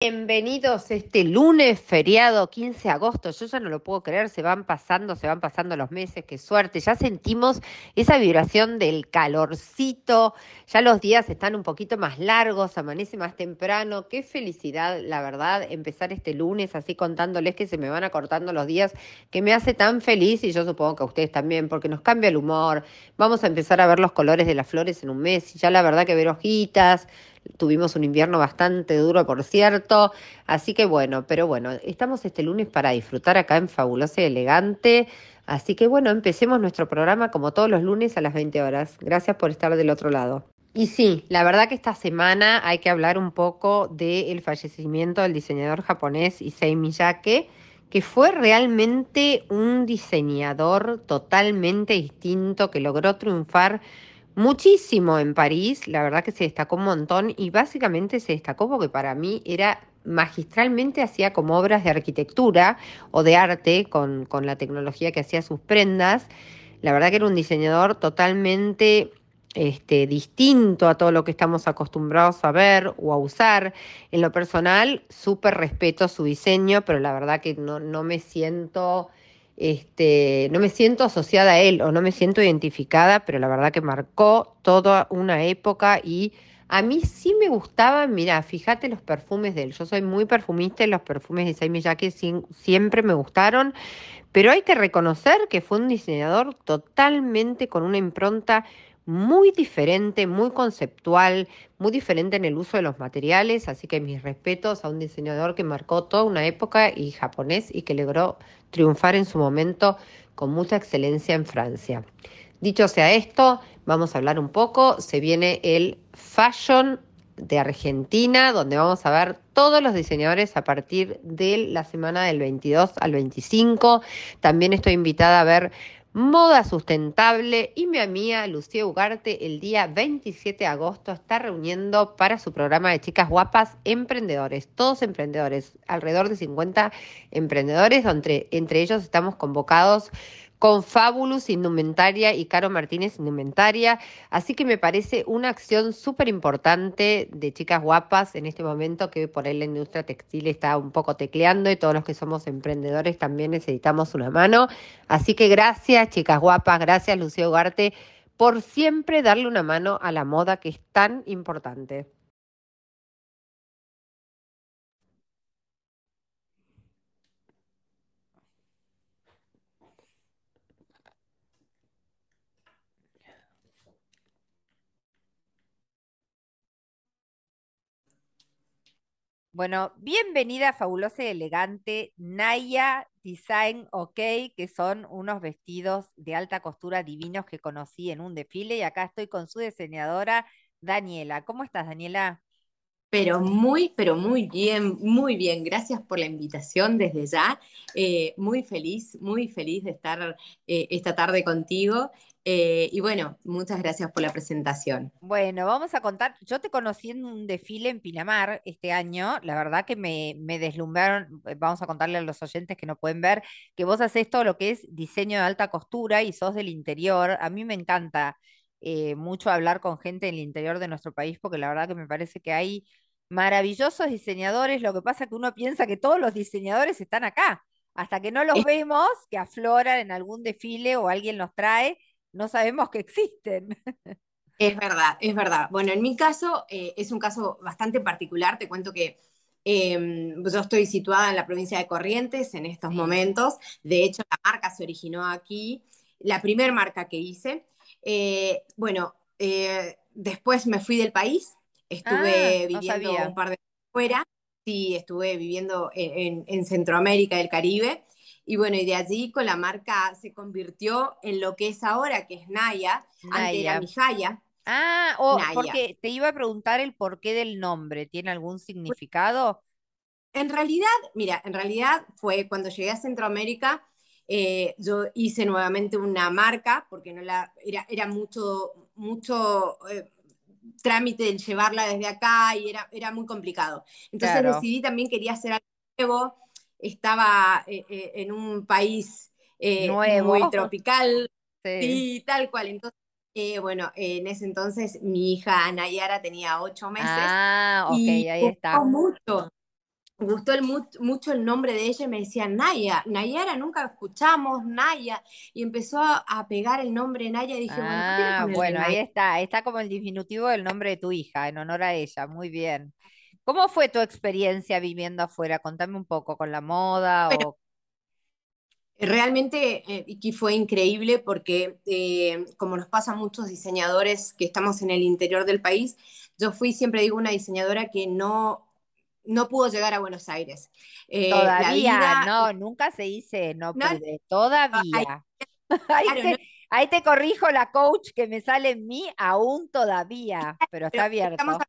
Bienvenidos este lunes feriado 15 de agosto. Yo ya no lo puedo creer, se van pasando, se van pasando los meses, qué suerte. Ya sentimos esa vibración del calorcito, ya los días están un poquito más largos, amanece más temprano. Qué felicidad, la verdad, empezar este lunes así contándoles que se me van acortando los días, que me hace tan feliz y yo supongo que a ustedes también, porque nos cambia el humor. Vamos a empezar a ver los colores de las flores en un mes y ya la verdad que ver hojitas, Tuvimos un invierno bastante duro, por cierto. Así que bueno, pero bueno, estamos este lunes para disfrutar acá en Fabulosa y Elegante. Así que bueno, empecemos nuestro programa como todos los lunes a las 20 horas. Gracias por estar del otro lado. Y sí, la verdad que esta semana hay que hablar un poco del fallecimiento del diseñador japonés Issei Miyake, que fue realmente un diseñador totalmente distinto que logró triunfar muchísimo en París, la verdad que se destacó un montón y básicamente se destacó porque para mí era magistralmente hacía como obras de arquitectura o de arte con, con la tecnología que hacía sus prendas. La verdad que era un diseñador totalmente este, distinto a todo lo que estamos acostumbrados a ver o a usar. En lo personal, súper respeto su diseño, pero la verdad que no, no me siento este, no me siento asociada a él o no me siento identificada, pero la verdad que marcó toda una época y a mí sí me gustaban, mira, fíjate los perfumes de él. Yo soy muy perfumista y los perfumes de Saimi Jacques siempre me gustaron, pero hay que reconocer que fue un diseñador totalmente con una impronta muy diferente, muy conceptual, muy diferente en el uso de los materiales, así que mis respetos a un diseñador que marcó toda una época y japonés y que logró triunfar en su momento con mucha excelencia en Francia. Dicho sea esto, vamos a hablar un poco, se viene el Fashion de Argentina, donde vamos a ver todos los diseñadores a partir de la semana del 22 al 25. También estoy invitada a ver Moda Sustentable y mi amiga Lucía Ugarte el día 27 de agosto está reuniendo para su programa de chicas guapas emprendedores, todos emprendedores, alrededor de 50 emprendedores, donde entre ellos estamos convocados con Fabulous Indumentaria y Caro Martínez Indumentaria. Así que me parece una acción súper importante de chicas guapas en este momento que por ahí la industria textil está un poco tecleando y todos los que somos emprendedores también necesitamos una mano. Así que gracias chicas guapas, gracias Lucía Ugarte por siempre darle una mano a la moda que es tan importante. Bueno, bienvenida fabulosa y elegante Naya Design OK, que son unos vestidos de alta costura divinos que conocí en un desfile y acá estoy con su diseñadora Daniela. ¿Cómo estás, Daniela? Pero muy, pero muy bien, muy bien. Gracias por la invitación desde ya. Eh, muy feliz, muy feliz de estar eh, esta tarde contigo eh, y bueno, muchas gracias por la presentación. Bueno, vamos a contar, yo te conocí en un desfile en Pinamar este año, la verdad que me, deslumbraron, eh, vamos a contarle a los oyentes que no pueden ver, que vos haces todo lo que es diseño de alta costura y sos del interior, a mí me encanta eh, mucho hablar con gente del interior de nuestro país porque la verdad que me parece que hay maravillosos diseñadores, lo que pasa que uno piensa que todos los diseñadores están acá, hasta que no los vemos, que afloran en algún desfile o alguien los trae no sabemos que existen. Es verdad, es verdad. Bueno, en mi caso eh, es un caso bastante particular. Te cuento que em, yo estoy situada en la provincia de Corrientes en estos momentos. De hecho, la marca se originó aquí, la primera marca que hice. Eh, bueno, eh, después me fui del país, estuve ah, viviendo un par de años fuera, sí, estuve viviendo en, en Centroamérica y el Caribe. Y bueno, y de allí con la marca se convirtió en lo que es ahora, que es Naya, Naya. antes era Mijaya. Ah, oh, porque te iba a preguntar el porqué del nombre, ¿tiene algún significado? En realidad, mira, en realidad fue cuando llegué a Centroamérica, eh, yo hice nuevamente una marca, porque no la, era, era mucho, mucho eh, trámite el llevarla desde acá y era, era muy complicado. Entonces decidí también, quería hacer algo nuevo, estaba eh, eh, en un país eh, muy tropical y tal cual. Entonces, bueno, en ese entonces mi hija Nayara tenía ocho meses. Ah, ok, ahí está. Mucho. gustó mucho el nombre de ella y me decía Naya, Nayara, nunca escuchamos, Naya, y empezó a, pegar el nombre Naya y dije, bueno, ah, bueno, ahí está, está como el diminutivo del nombre de tu hija, en honor a ella, muy bien. ¿Cómo fue tu experiencia viviendo afuera? Contame un poco con la moda o... Realmente eh, fue increíble porque, eh, como nos pasa a muchos diseñadores que estamos en el interior del país, yo fui, siempre digo, una diseñadora que no no pudo llegar a Buenos Aires. Eh, todavía, no, nunca se dice no, pude, todavía. ahí, te, corrijo la coach que me sale en mí aún todavía, pero está abierto. Estamos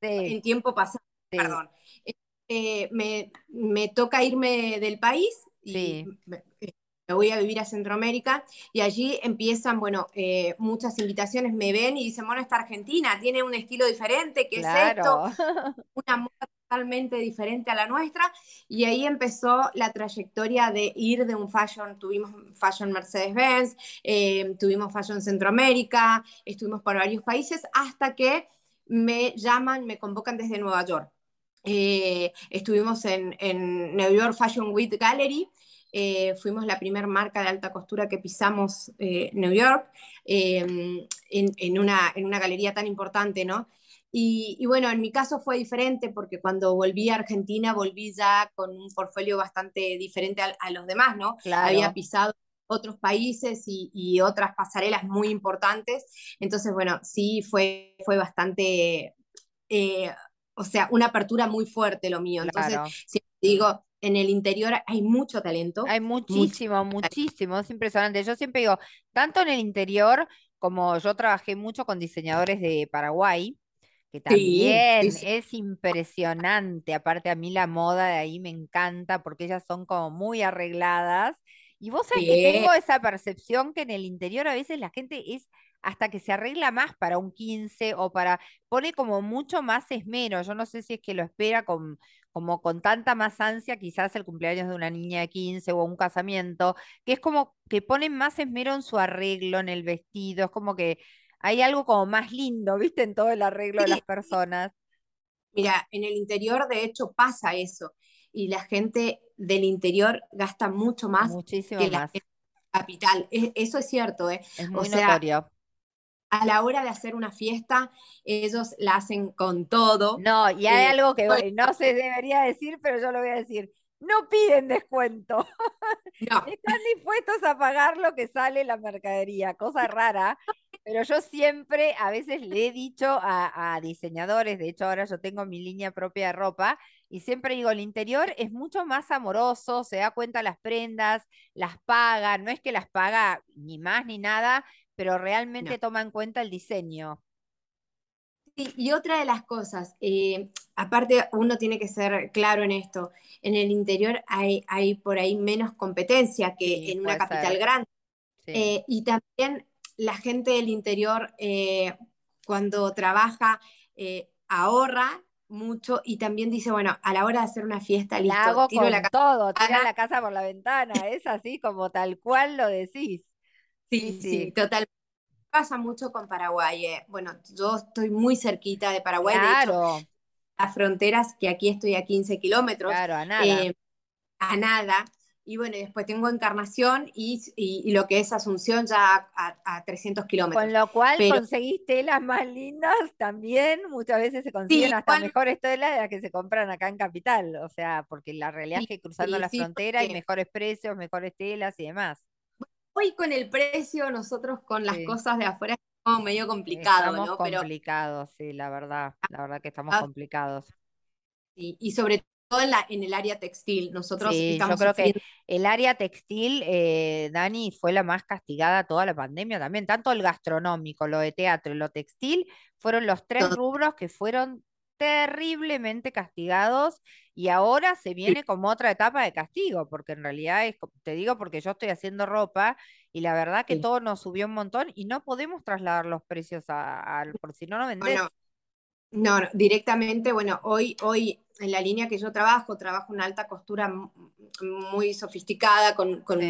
en tiempo pasado, perdón. Eh, me, toca irme del país y me, voy a vivir a Centroamérica y allí empiezan, bueno, eh, muchas invitaciones, me ven y dicen, bueno, esta Argentina tiene un estilo diferente, ¿qué es esto? Una moda totalmente diferente a la nuestra y ahí empezó la trayectoria de ir de un fashion, tuvimos fashion Mercedes-Benz, eh, tuvimos fashion Centroamérica, estuvimos por varios países hasta que me llaman, me convocan desde Nueva York. Eh, estuvimos en, en, New York Fashion Week Gallery, eh, fuimos la primera marca de alta costura que pisamos New York en, en, una, en una galería tan importante, ¿no? Y, bueno, en mi caso fue diferente porque cuando volví a Argentina volví ya con un portfolio bastante diferente a, los demás, ¿no? Había pisado otros países y, otras pasarelas muy importantes. Entonces, bueno, sí fue, fue bastante, eh, o sea, una apertura muy fuerte lo mío. Entonces, digo, en el interior hay mucho talento. Hay muchísimo, muchísimo, es impresionante. Yo siempre digo, tanto en el interior como yo trabajé mucho con diseñadores de Paraguay, que también es impresionante. Aparte a mí la moda de ahí me encanta porque ellas son como muy arregladas. Y vos sabés que tengo esa percepción que en el interior a veces la gente es hasta que se arregla más para un 15 o para, pone como mucho más esmero. Yo no sé si es que lo espera con, como con tanta más ansia, quizás el cumpleaños de una niña de 15 o un casamiento, que es como que ponen más esmero en su arreglo, en el vestido, es como que hay algo como más lindo, ¿viste? En todo el arreglo de las personas. Mira, en el interior de hecho pasa eso y la gente del interior gasta mucho más Muchísimo que la capital. eso es cierto, ¿eh? Es muy notorio. A la hora de hacer una fiesta, ellos la hacen con todo. No, y hay eh, algo que no se debería decir, pero yo lo voy a decir. No piden descuento. No. Están dispuestos a pagar lo que sale la mercadería, cosa rara. Pero yo siempre, a veces le he dicho a, diseñadores, de hecho ahora yo tengo mi línea propia de ropa, y siempre digo, el interior es mucho más amoroso, se da cuenta las prendas, las paga, no es que las paga ni más ni nada, pero realmente toma en cuenta el diseño. y otra de las cosas, eh, aparte uno tiene que ser claro en esto, en el interior hay, hay por ahí menos competencia que en una capital grande. Eh, y también la gente del interior eh, cuando trabaja eh, ahorra mucho y también dice, bueno, a la hora de hacer una fiesta, listo, la hago con la todo, tira la casa por la ventana, es así como tal cual lo decís. Sí, sí, total. Pasa mucho con Paraguay. Eh. Bueno, yo estoy muy cerquita de Paraguay, claro. de hecho, las fronteras, que aquí estoy a 15 kilómetros. Claro, a nada. a nada. Y bueno, después tengo Encarnación y, lo que es Asunción ya a, 300 kilómetros. Con lo cual conseguís telas más lindas también, muchas veces se consiguen hasta mejores telas de las que se compran acá en Capital, o sea, porque la realidad es que cruzando la frontera hay mejores precios, mejores telas y demás. Hoy con el precio, nosotros con las cosas de afuera estamos medio complicados, estamos complicados, sí, la verdad, la verdad que estamos ah. complicados. y sobre todo en, el área textil. Nosotros sí, yo creo que el área textil, eh, Dani, fue la más castigada toda la pandemia también. Tanto el gastronómico, lo de teatro y lo textil fueron los tres rubros que fueron terriblemente castigados y ahora se viene como otra etapa de castigo, porque en realidad es, te digo porque yo estoy haciendo ropa y la verdad que todo nos subió un montón y no podemos trasladar los precios al, por si no no vendés. No, directamente, bueno, hoy, hoy en la línea que yo trabajo, trabajo una alta costura muy sofisticada, con, con,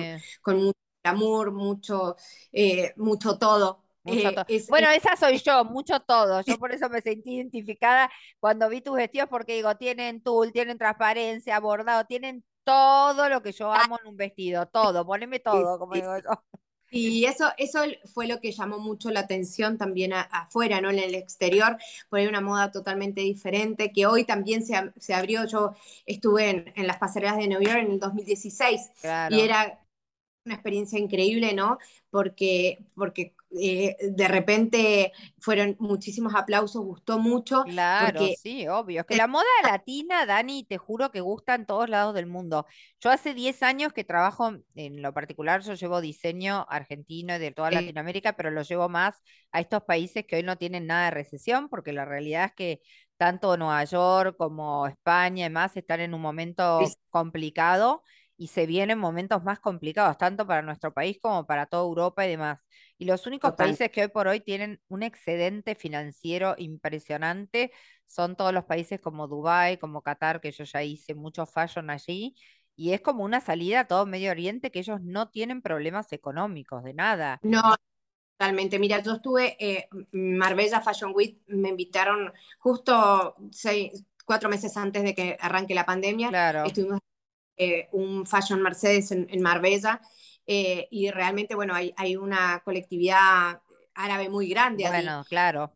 mucho amor, mucho, eh, mucho todo. Mucho todo. Bueno, esa soy yo, mucho todo. Yo por eso me sentí identificada cuando vi tus vestidos, porque digo, tienen tul, tienen transparencia, bordado, tienen todo lo que yo amo en un vestido, todo, poneme todo, como digo yo. Y eso, eso fue lo que llamó mucho la atención también afuera, ¿no? En el exterior, por una moda totalmente diferente, que hoy también se, se abrió. Yo estuve en, en, las pasarelas de New York en el 2016 y era una experiencia increíble, ¿no? Porque, porque eh, de repente fueron muchísimos aplausos, gustó mucho. Claro, sí, obvio. Es que la moda latina, Dani, te juro que gusta en todos lados del mundo. Yo hace 10 años que trabajo, en lo particular, yo llevo diseño argentino y de toda Latinoamérica, pero lo llevo más a estos países que hoy no tienen nada de recesión, porque la realidad es que tanto Nueva York como España y más están en un momento complicado y se vienen momentos más complicados, tanto para nuestro país como para toda Europa y demás. Y los únicos países que hoy por hoy tienen un excedente financiero impresionante son todos los países como Dubái, como Qatar, que yo ya hice mucho fashion allí, y es como una salida a todo Medio Oriente que ellos no tienen problemas económicos de nada. No, totalmente. Mira, yo estuve eh, Marbella Fashion Week, me invitaron justo seis, cuatro meses antes de que arranque la pandemia. Claro. Estuvimos eh, un Fashion Mercedes en Marbella eh, y realmente, bueno, hay, hay, una colectividad árabe muy grande. Bueno, claro.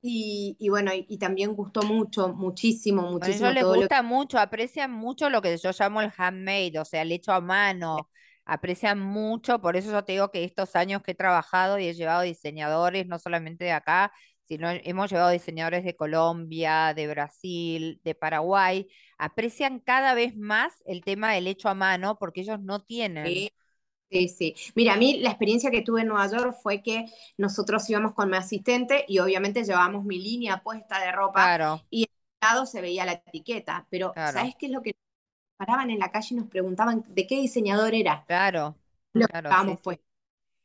Y, y, bueno, y, también gustó mucho, muchísimo, muchísimo. A ellos les gusta mucho, aprecian mucho lo que yo llamo el handmade, o sea, el hecho a mano. Aprecian mucho, por eso yo te digo que estos años que he trabajado y he llevado diseñadores, no solamente de acá, sino hemos llevado diseñadores de Colombia, de Brasil, de Paraguay, aprecian cada vez más el tema del hecho a mano porque ellos no tienen. Sí, sí. Mira, a mí la experiencia que tuve en Nueva York fue que nosotros íbamos con mi asistente y obviamente llevábamos mi línea puesta de ropa y al lado se veía la etiqueta, pero ¿sabes qué es lo que paraban en la calle y nos preguntaban de qué diseñador era? Claro. Lo claro, pues.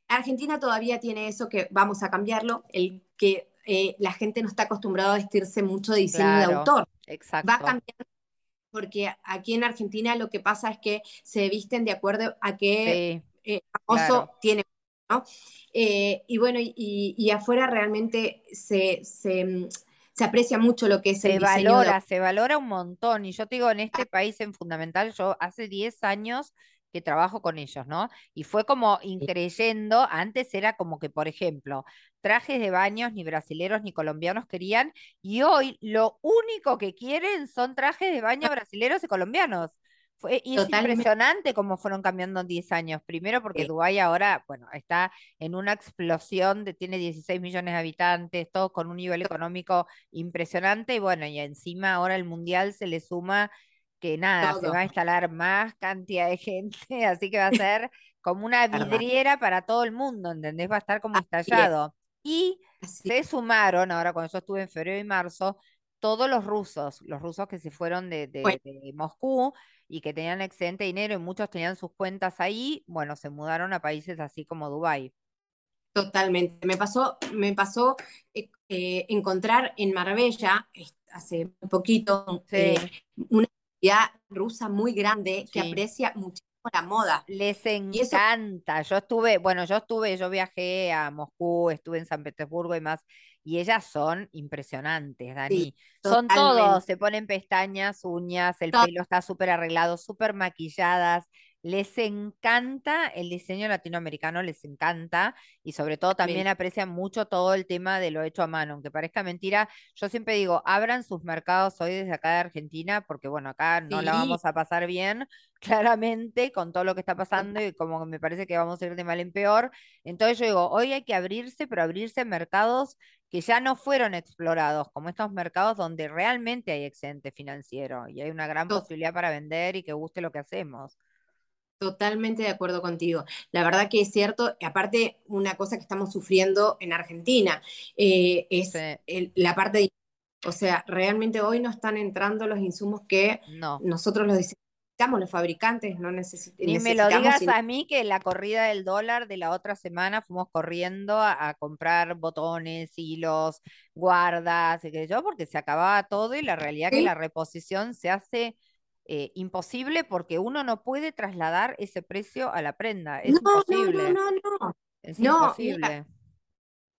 Argentina todavía tiene eso que vamos a cambiarlo, el que eh, la gente no está acostumbrada a vestirse mucho de diseño de autor. Exacto. Va a cambiar porque aquí en Argentina lo que pasa es que se visten de acuerdo a qué eh, famoso tiene, ¿no? Eh, y bueno, y, afuera realmente se, se, aprecia mucho lo que es se el valora, se valora un montón. Y yo te digo, en este país en fundamental, yo hace 10 años que trabajo con ellos, ¿no? Y fue como increyendo, antes era como que, por ejemplo, trajes de baños ni brasileros ni colombianos querían, y hoy lo único que quieren son trajes de baño brasileros y colombianos. Fue, y es impresionante cómo fueron cambiando en 10 años. Primero porque Dubái ahora, bueno, está en una explosión, de, tiene 16 millones de habitantes, todos con un nivel económico impresionante. Y bueno, y encima ahora el mundial se le suma que nada, se va a instalar más cantidad de gente, así que va a ser como una vidriera para todo el mundo, ¿entendés? Va a estar como estallado. Y se sumaron, ahora cuando yo estuve en febrero y marzo, todos los rusos, los rusos que se fueron de, Moscú y que tenían excedente dinero y muchos tenían sus cuentas ahí, bueno, se mudaron a países así como Dubái. Totalmente. Me pasó, me pasó eh, eh, encontrar en Marbella, hace poquito, eh, una comunidad rusa muy grande que aprecia muchísimo la moda. Les encanta. Yo estuve, bueno, yo estuve, yo viajé a Moscú, estuve en San Petersburgo y más, y ellas son impresionantes, Dani. son todos, se ponen pestañas, uñas, el pelo está súper arreglado, súper maquilladas. Les encanta el diseño latinoamericano, les encanta y sobre todo también aprecian mucho todo el tema de lo hecho a mano, aunque parezca mentira. Yo siempre digo, abran sus mercados hoy desde acá de Argentina, porque bueno, acá no la vamos a pasar bien, claramente, con todo lo que está pasando y como me parece que vamos a ir de mal en peor. Entonces yo digo, hoy hay que abrirse, pero abrirse mercados que ya no fueron explorados, como estos mercados donde realmente hay excedente financiero y hay una gran posibilidad para vender y que guste lo que hacemos. Totalmente de acuerdo contigo. La verdad que es cierto, aparte una cosa que estamos sufriendo en Argentina eh, es la parte de... O sea, realmente hoy no están entrando los insumos que nosotros los necesitamos, los fabricantes no necesitamos. Ni me lo digas a mí que la corrida del dólar de la otra semana fuimos corriendo a, comprar botones, hilos, guardas, y que yo, porque se acababa todo y la realidad que la reposición se hace eh, imposible porque uno no puede trasladar ese precio a la prenda. Es imposible. No, no, no, Es imposible.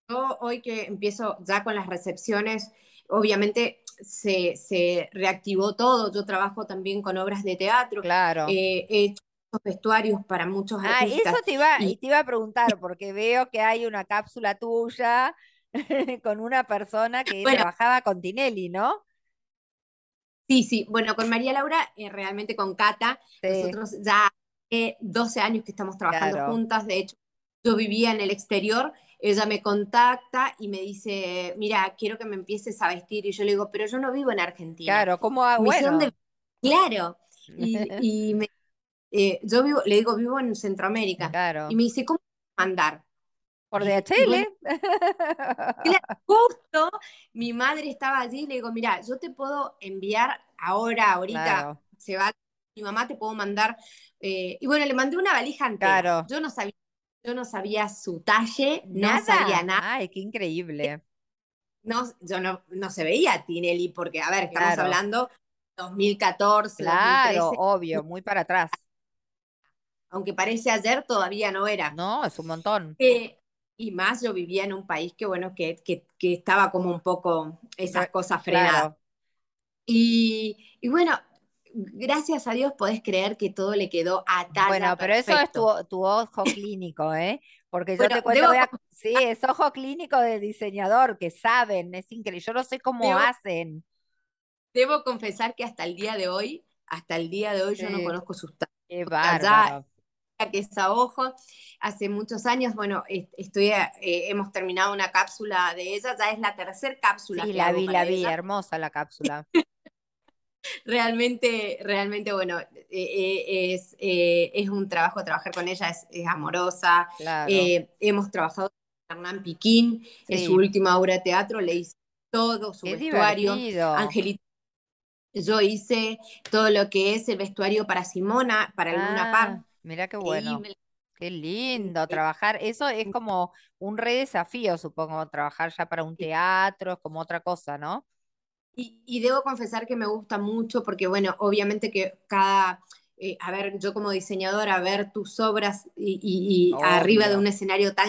yo hoy que empiezo ya con las recepciones, obviamente se, se reactivó todo. Yo trabajo también con obras de teatro. Claro. Eh, he hecho vestuarios para muchos Ah, artistas. eso te iba, Y te iba a preguntar, porque veo que hay una cápsula tuya con una persona que bueno, trabajaba con Tinelli, ¿no? sí, sí. Bueno, con María Laura, eh, realmente con Cata, Sí, nosotros ya hace 12 años que estamos trabajando claro, juntas. De hecho, yo vivía en el exterior. Ella me contacta y me dice, mira, quiero que me empieces a vestir. Y yo le digo, pero yo no vivo en Argentina. claro, ¿cómo? ha- Me dice, ¿dónde? Bueno, Claro. Y, y me eh, yo vivo, le digo, vivo en Centroamérica. Y claro, me dice, ¿cómo mandar? por Y, y DHL. justo mi madre estaba allí y le digo, mira, yo te puedo enviar ahora, ahorita Claro, se va mi mamá, te puedo mandar. eh, y bueno, le mandé una valija entera. claro. Yo no sabía, yo no sabía su talle, no sabía Nada. Ay, qué increíble. No, yo no, no se veía Tinelli, porque, a ver, estamos Claro, hablando 2014, claro, 2013, obvio, muy para atrás. aunque parece ayer, todavía no era. No, es un montón. Eh, y más yo vivía en un país que, bueno, que, que, que estaba como un poco esas cosas frenadas. claro. Y, y bueno, gracias a Dios podés creer que todo le quedó a talla Bueno, pero eso es tu, ojo clínico, ¿eh? Porque yo Bueno, te cuento, debo, voy a, sí, es ojo clínico de diseñador, que saben, es increíble. Yo no sé cómo debo, hacen. debo confesar que hasta el día de hoy, hasta el día de hoy yo no conozco sus qué ya que es a ojo, hace muchos años, bueno, est- estoy, eh, hemos terminado una cápsula de ella, ya es la tercera cápsula Sí, que la vi, la vi, ella. hermosa la cápsula. Realmente, realmente, bueno, eh, eh, es, eh, es un trabajo, trabajar con ella es, es amorosa. Claro, hemos trabajado con Hernán Piquín, en su última obra de teatro le hice todo su qué vestuario. divertido. Angelita, yo hice todo lo que es el vestuario para Simona, para el Luna Ah, mira qué bueno. Qué lindo trabajar. Eso es como un re desafío, supongo, trabajar ya para un teatro, es como otra cosa, ¿no? Y, y debo confesar que me gusta mucho porque, bueno, obviamente que cada, eh, a ver, yo como diseñadora, ver tus obras y, y- y arriba de un escenario tan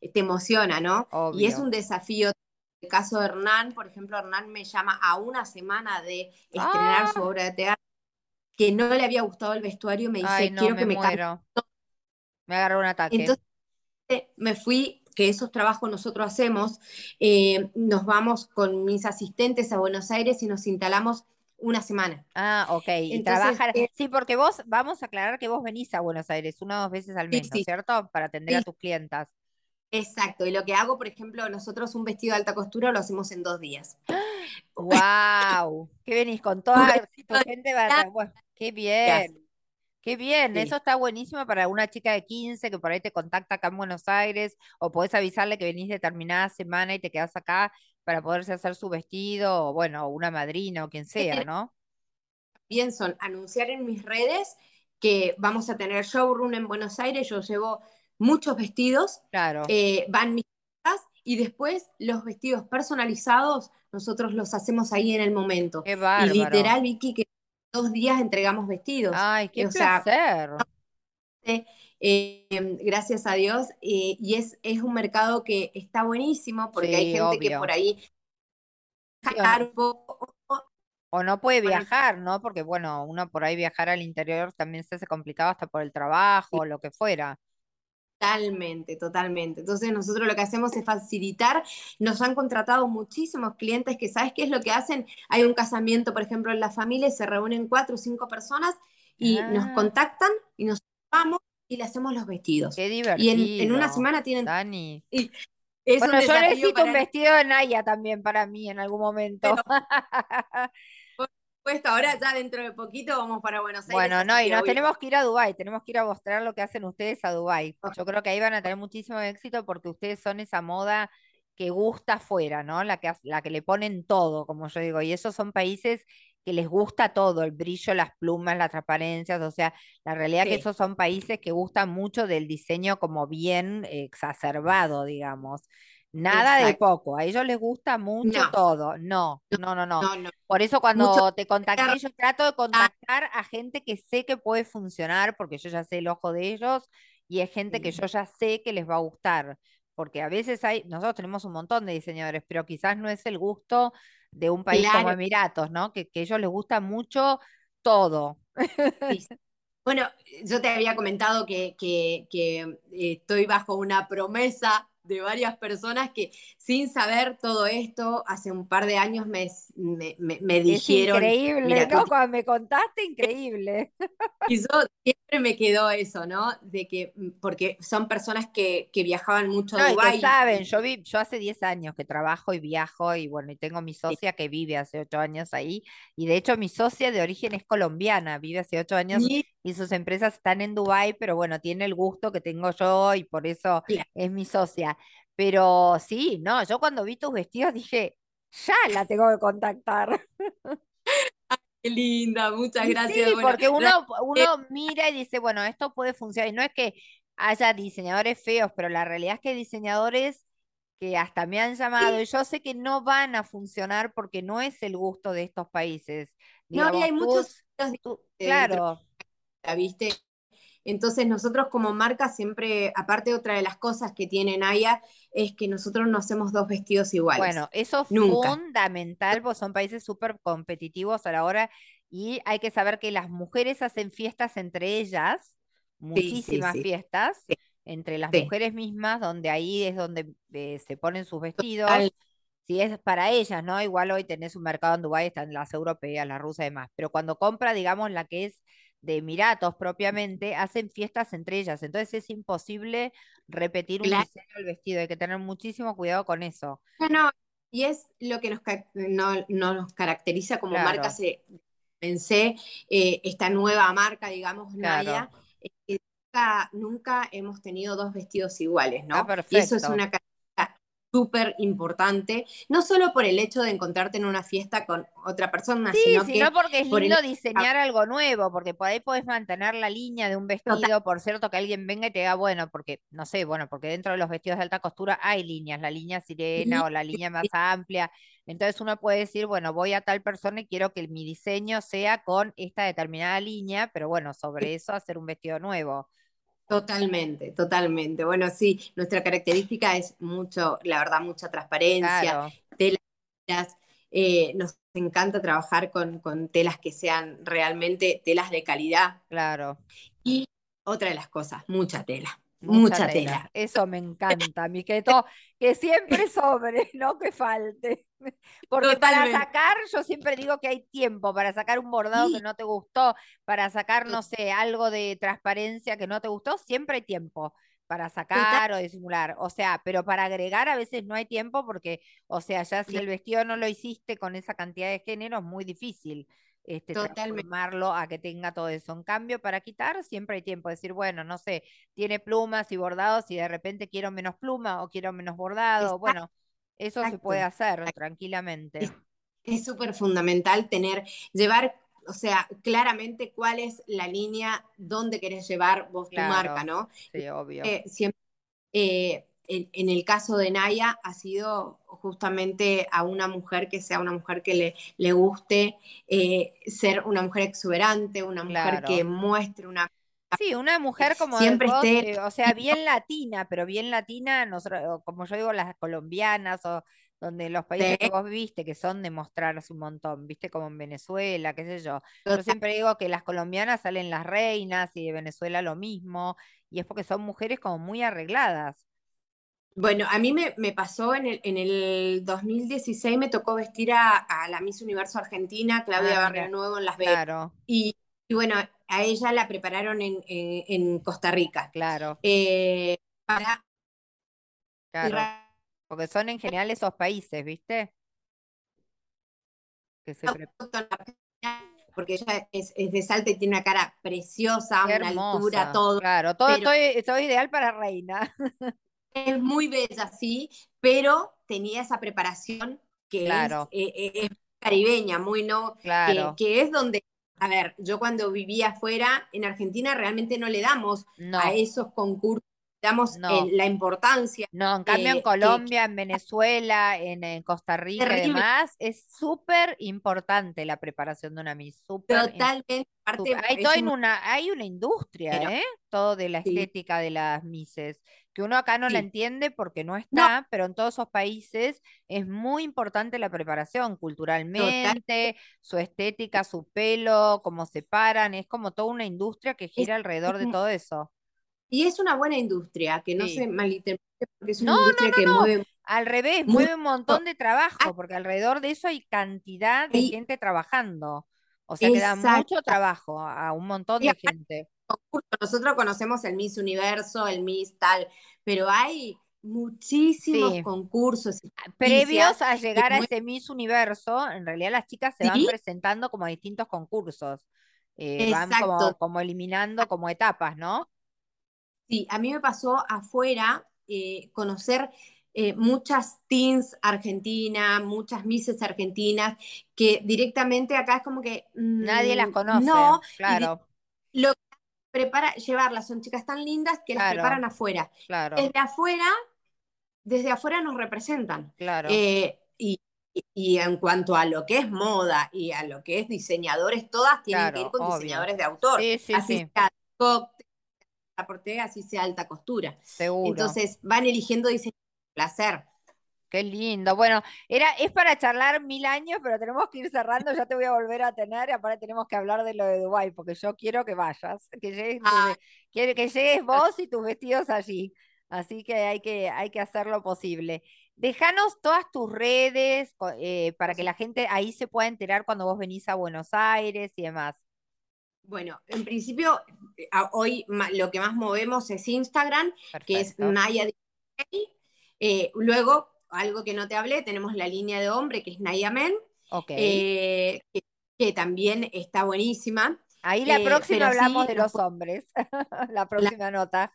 eh, te emociona, ¿no? Y es un desafío. En el caso de Hernán, por ejemplo, Hernán me llama a una semana de estrenar su Ah, obra de teatro, que no le había gustado el vestuario, me ay, dice, no, quiero que me muero. Me agarró un ataque. Entonces me fui, que esos trabajos nosotros hacemos, eh, nos vamos con mis asistentes a Buenos Aires y nos instalamos una semana. Ah, ok. Y trabajar. eh, Sí, porque vos, vamos a aclarar que vos venís a Buenos Aires una o dos veces al sí, mes, ¿no es sí, cierto? Para atender a tus clientas. exacto. Y lo que hago, por ejemplo, nosotros un vestido de alta costura lo hacemos en dos días. ¡Wow! ¿Qué venís con toda tu gente? Bueno, qué bien. Qué bien, eso está buenísimo para una chica de 15 que por ahí te contacta acá en Buenos Aires o podés avisarle que venís determinada semana y te quedás acá para poderse hacer su vestido o bueno, una madrina o quien sea, ¿no? Bien, son anunciar en mis redes que vamos a tener showroom en Buenos Aires. Yo llevo muchos vestidos, Claro, eh, van mis y después los vestidos personalizados nosotros los hacemos ahí en el momento. qué Y literal, Vicky, que dos días entregamos vestidos. Ay, qué Eh, O sea, placer. eh, gracias a Dios. eh, y es, es un mercado que está buenísimo porque hay gente que por ahí o no, puede viajar, ¿no? Porque bueno, uno por ahí viajar al interior también se hace complicado hasta por el trabajo o lo que fuera. Totalmente, totalmente. Entonces nosotros lo que hacemos es facilitar. Nos han contratado muchísimos clientes que, ¿sabes qué es lo que hacen? Hay un casamiento, por ejemplo, en la familia, se reúnen cuatro o cinco personas y nos Ah, contactan y nos vamos y le hacemos los vestidos. qué Y en, en una divertido, semana tienen... Dani. y es un Bueno, yo necesito un para nosotros, vestido de Naya también para mí en algún momento. por supuesto. Ahora ya dentro de poquito vamos para Buenos Aires, Bueno, no, y que nos tenemos que ir a Dubái, tenemos que ir a mostrar lo que hacen ustedes a Dubái. Yo creo que ahí van a tener muchísimo éxito porque ustedes son esa moda que gusta afuera, ¿no? La que, la que le ponen todo, como yo digo, y esos son países que les gusta todo, el brillo, las plumas, las transparencias, o sea, la realidad que Sí, esos son países que gustan mucho del diseño como bien exacerbado, digamos. Nada de poco, a ellos les gusta mucho No, todo. No, no, no, no. no, no. Por eso Mucho... cuando te contacté, yo trato de contactar a gente que sé que puede funcionar, porque yo ya sé el ojo de ellos, y es gente que yo ya sé que les va a gustar, porque a veces hay, nosotros tenemos un montón de diseñadores, pero quizás no es el gusto de un país como Emiratos, ¿no? Que, que a ellos les gusta mucho todo. Bueno, yo te había comentado que, que, eh, estoy bajo una promesa de varias personas que sin saber todo esto, hace un par de años me, me, me, dijeron... increíble, ¿no? Cuando me contaste, increíble. Y yo siempre me quedó eso, ¿no? De que, mm, porque son personas que, que viajaban mucho a Dubái. que saben, yo, vi, yo hace 10 años que trabajo y viajo y bueno, y tengo mi socia que vive hace 8 años ahí y de hecho mi socia de origen es colombiana, vive hace 8 años y, sus empresas están en Dubái, pero bueno, tiene el gusto que tengo yo y por eso es mi socia. Pero sí, no, yo cuando vi tus vestidos dije, ya la tengo que contactar. Qué linda, muchas gracias. Sí, porque uno, uno mira y dice, bueno, esto puede funcionar. Y no es que haya diseñadores feos, pero la realidad es que hay diseñadores que hasta me han llamado y yo sé que no van a funcionar porque no es el gusto de estos países. no, y hay muchos... claro. ¿La viste? Entonces nosotros como marca siempre, aparte otra de las cosas que tiene Naya, es que nosotros no hacemos dos vestidos iguales. Bueno, eso es fundamental, porque son países súper competitivos a la hora y hay que saber que las mujeres hacen fiestas entre ellas, muchísimas fiestas, entre las mujeres mismas, donde ahí es donde eh, se ponen sus vestidos. Si es para ellas, ¿no? Igual hoy tenés un mercado en Dubái, están las europeas, las rusas y demás, pero cuando compra, digamos, la que es de Emiratos propiamente, hacen fiestas entre ellas. Entonces es imposible repetir un diseño del vestido. Hay que tener muchísimo cuidado con eso. No, no, y es lo que nos, no, nos caracteriza como marca. Se, pensé eh, esta nueva marca, digamos, Naya, nunca, nunca, hemos tenido dos vestidos iguales, ¿no? y eso es una súper importante, no solo por el hecho de encontrarte en una fiesta con otra persona, sí, sino, sino porque es lindo diseñar algo nuevo, porque por ahí puedes mantener la línea de un vestido, por cierto que alguien venga y te diga, bueno, porque, no sé, bueno, porque dentro de los vestidos de alta costura hay líneas, la línea sirena o la línea más amplia, entonces uno puede decir, bueno, voy a tal persona y quiero que mi diseño sea con esta determinada línea, pero bueno, sobre eso hacer un vestido nuevo. Totalmente, totalmente. Bueno, sí, nuestra característica es mucho, la verdad, mucha transparencia, telas, eh, nos encanta trabajar con, con, telas que sean realmente telas de calidad. Claro. Y otra de las cosas, mucha tela. Mucha, tela. Eso me encanta, mi que, que siempre sobre, no que falte. Porque para sacar, yo siempre digo que hay tiempo para sacar un bordado que no te gustó, para sacar, no sé, algo de transparencia que no te gustó, siempre hay tiempo para sacar o disimular. O sea, pero para agregar a veces no hay tiempo porque, o sea, ya si el vestido no lo hiciste con esa cantidad de género es muy difícil este, transformarlo a que tenga todo eso. En cambio, para quitar siempre hay tiempo. Decir, bueno, no sé, tiene plumas y bordados y de repente quiero menos pluma o quiero menos bordado. Bueno, eso se puede hacer tranquilamente. Es súper fundamental tener, llevar, o sea, claramente cuál es la línea donde querés llevar vos tu marca, ¿no? Sí, obvio. Eh, siempre, eh, en, el caso de Naya ha sido justamente a una mujer que sea una mujer que le, le guste eh, ser una mujer exuberante, una mujer que muestre una... Sí, una mujer como siempre esté... o sea, bien latina, pero bien latina, nosotros, como yo digo, las colombianas o donde los países que vos viste, que son de mostrarse un montón, viste como en Venezuela, qué sé yo. Yo siempre digo que las colombianas salen las reinas y de Venezuela lo mismo, y es porque son mujeres como muy arregladas. Bueno, a mí me, pasó en el, en el 2016, me tocó vestir a, la Miss Universo Argentina, Claudia ah, Barrio Nuevo en Las Vegas. Claro. Y, bueno, a ella la prepararon en, Costa Rica. Claro. Eh, claro. Porque son en general esos países, ¿viste? Que se porque ella es, de Salta y tiene una cara preciosa, una altura, todo. Claro, todo, todo ideal para reina. es muy bella, sí, pero tenía esa preparación que es, eh, eh, caribeña, muy no, claro. que, es donde, a ver, yo cuando vivía afuera, en Argentina realmente no le damos a esos concursos damos la importancia. No, en cambio en Colombia, en Venezuela, en, Costa Rica y demás, es súper importante la preparación de una Miss. Totalmente. hay, una, hay una industria, ¿eh? Todo de la estética de las Misses que uno acá no la entiende porque no está, pero en todos esos países es muy importante la preparación Total. culturalmente, su estética, su pelo, cómo se paran, es como toda una industria que Es, gira alrededor es de todo eso. y es una buena industria, que no Sí. se malinterprete, porque es una No, no, industria que no, no. mueve Al revés, mueve un montón de trabajo, porque alrededor de eso hay cantidad de gente trabajando. O sea que da mucho trabajo a un montón de gente. Concursos, nosotros conocemos el Miss Universo, el Miss tal, pero hay muchísimos Sí. concursos y Previos a llegar a ese Miss Universo, en realidad las chicas se van presentando como a distintos concursos. Eh, van como, como eliminando como etapas, ¿no? Sí, a mí me pasó afuera eh, conocer eh, muchas teens argentinas, muchas misses argentinas, que directamente acá es como que Nadie las mm, conoce, no, claro, lo que prepara, llevarlas, son chicas tan lindas que las preparan afuera. claro, Desde afuera, desde afuera nos representan. claro, Eh, y, y- en cuanto a lo que es moda y a lo que es diseñadores, todas tienen que ir con obvio. diseñadores de autor, Sí, sí, así sí, sea cóctel, así sea alta costura. seguro. Entonces van eligiendo diseñadores de placer. Qué lindo. Bueno, era, es para charlar mil años, pero tenemos que ir cerrando. Ya te voy a volver a tener y aparte tenemos que hablar de lo de Dubái, porque yo quiero que vayas, que llegues, Ah, que llegues vos y tus vestidos allí. Así que hay que, hay que hacer lo posible. Déjanos todas tus redes eh, para que la gente ahí se pueda enterar cuando vos venís a Buenos Aires y demás. bueno, en principio, hoy lo que más movemos es Instagram, que es Perfecto. Naya. Eh, luego, algo que no te hablé, tenemos la línea de hombre, que es Naya Men, Ok. eh, que, que también está buenísima. Ahí la Eh, próxima hablamos sí, de los hombres. La próxima nota.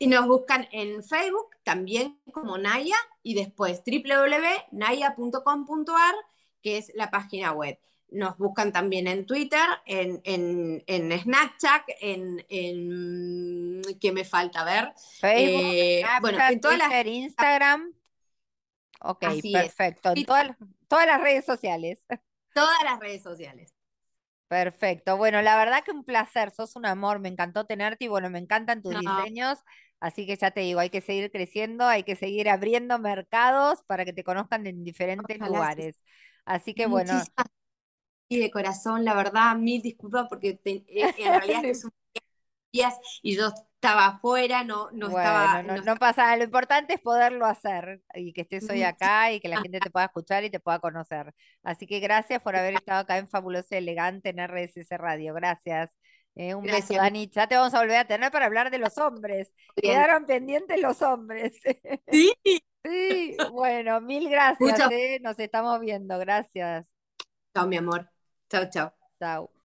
Y nos buscan en Facebook también como Naya y después www.naya.com.ar, que es la página web. Nos buscan también en Twitter, en, en, en Snapchat, en, en... ¿Qué me falta ver? Facebook, Eh, bueno, Snapchat, en todas las... Instagram. Ok, Así perfecto. En todas, las- todas las redes sociales. Todas las redes sociales. Perfecto. Bueno, la verdad que un placer, sos un amor, me encantó tenerte y bueno, me encantan tus No, diseños, así que ya te digo, hay que seguir creciendo, hay que seguir abriendo mercados para que te conozcan en diferentes ojalá sí. lugares. Así que bueno, Muchísimas y de corazón, la verdad, mil disculpas porque te- eh, en realidad es un y yo estaba afuera, no, no Bueno, estaba, no, no no pasa nada. Lo importante es poderlo hacer y que estés hoy acá y que la gente te pueda escuchar y te pueda conocer. Así que gracias por haber estado acá en Fabuloso y Elegante en RSS Radio. Gracias. Eh, un beso, Dani. Ya te vamos a volver a tener para hablar de los hombres. bien. Quedaron pendientes los hombres. Sí, Sí, bueno, mil gracias, eh. Nos estamos viendo. Gracias. chao, mi amor. Chao, chao. Chao.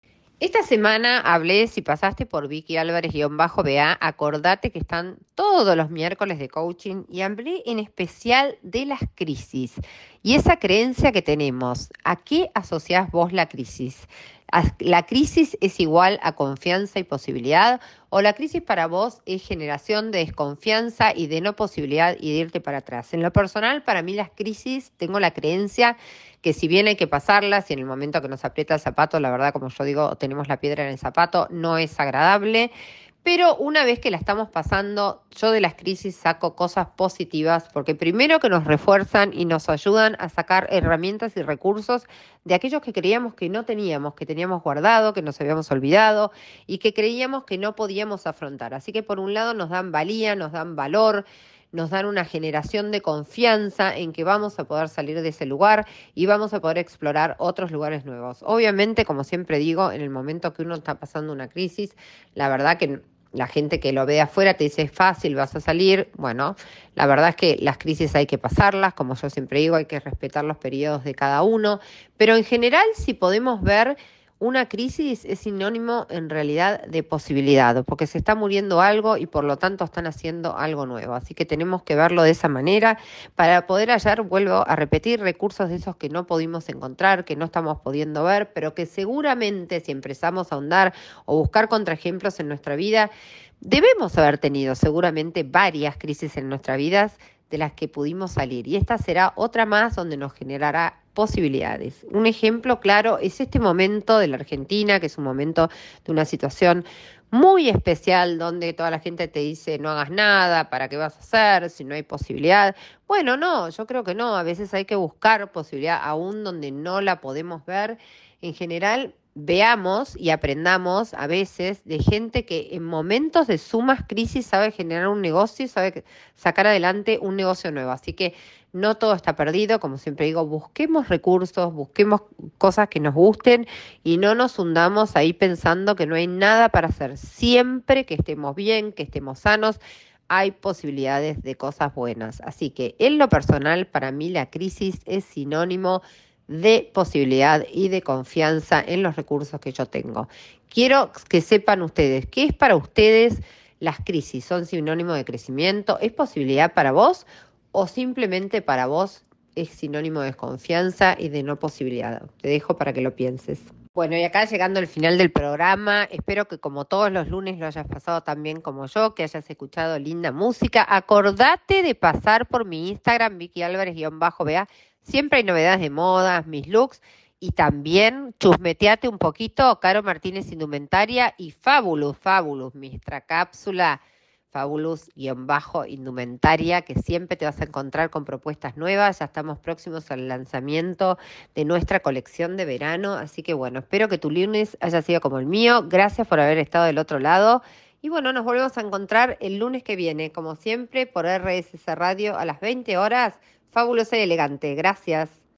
Esta semana hablé, si pasaste por Vicky Álvarez-BA, acordate que están todos los miércoles de coaching y hablé en especial de las crisis y esa creencia que tenemos. ¿A qué asociás vos la crisis? ¿A- ¿La crisis es igual a confianza y posibilidad? ¿O la crisis para vos es generación de desconfianza y de no posibilidad y de irte para atrás? En lo personal, para mí las crisis, tengo la creencia que si bien hay que pasarlas y en el momento que nos aprieta el zapato, la verdad, como yo digo, tenemos la piedra en el zapato, no es agradable. Pero una vez que la estamos pasando, yo de las crisis saco cosas positivas, porque primero que nos refuerzan y nos ayudan a sacar herramientas y recursos de aquellos que creíamos que no teníamos, que teníamos guardado, que nos habíamos olvidado y que creíamos que no podíamos afrontar. Así que por un lado nos dan valía, nos dan valor, nos dan una generación de confianza en que vamos a poder salir de ese lugar y vamos a poder explorar otros lugares nuevos. Obviamente, como siempre digo, en el momento que uno está pasando una crisis, la verdad que la gente que lo ve de afuera te dice es fácil, vas a salir. Bueno, la verdad es que las crisis hay que pasarlas, como yo siempre digo, hay que respetar los periodos de cada uno, pero en general si podemos ver una crisis es sinónimo en realidad de posibilidad, porque se está muriendo algo y por lo tanto están haciendo algo nuevo. Así que tenemos que verlo de esa manera para poder hallar, vuelvo a repetir, recursos de esos que no pudimos encontrar, que no estamos pudiendo ver, pero que seguramente si empezamos a ahondar o buscar contraejemplos en nuestra vida, debemos haber tenido seguramente varias crisis en nuestras vidas de las que pudimos salir. Y esta será otra más donde nos generará posibilidades. Un ejemplo claro es este momento de la Argentina, que es un momento de una situación muy especial donde toda la gente te dice no hagas nada, ¿para qué vas a hacer? Si no hay posibilidad. Bueno, no, yo creo que no, a veces hay que buscar posibilidad aún donde no la podemos ver. En general, veamos y aprendamos a veces de gente que en momentos de sumas crisis sabe generar un negocio y sabe sacar adelante un negocio nuevo. Así que no todo está perdido, como siempre digo, busquemos recursos, busquemos cosas que nos gusten y no nos hundamos ahí pensando que no hay nada para hacer. Siempre que estemos bien, que estemos sanos, hay posibilidades de cosas buenas. Así que en lo personal, para mí la crisis es sinónimo de posibilidad y de confianza en los recursos que yo tengo. Quiero que sepan ustedes, ¿qué es para ustedes las crisis? ¿Son sinónimo de crecimiento? ¿Es posibilidad para vos o simplemente para vos es sinónimo de desconfianza y de no posibilidad? Te dejo para que lo pienses. Bueno, y acá llegando al final del programa, espero que como todos los lunes lo hayas pasado tan bien como yo, que hayas escuchado linda música. Acordate de pasar por mi Instagram, Vicky Álvarez-BA Siempre hay novedades de modas, mis looks y también chusmeteate un poquito, Caro Martínez Indumentaria y Fabulous, Fabulous, nuestra cápsula Fabulous-indumentaria, que siempre te vas a encontrar con propuestas nuevas. Ya estamos próximos al lanzamiento de nuestra colección de verano. Así que bueno, espero que tu lunes haya sido como el mío. Gracias por haber estado del otro lado. Y bueno, nos volvemos a encontrar el lunes que viene, como siempre, por RSS Radio a las 20 horas fabulosa y elegante. Gracias.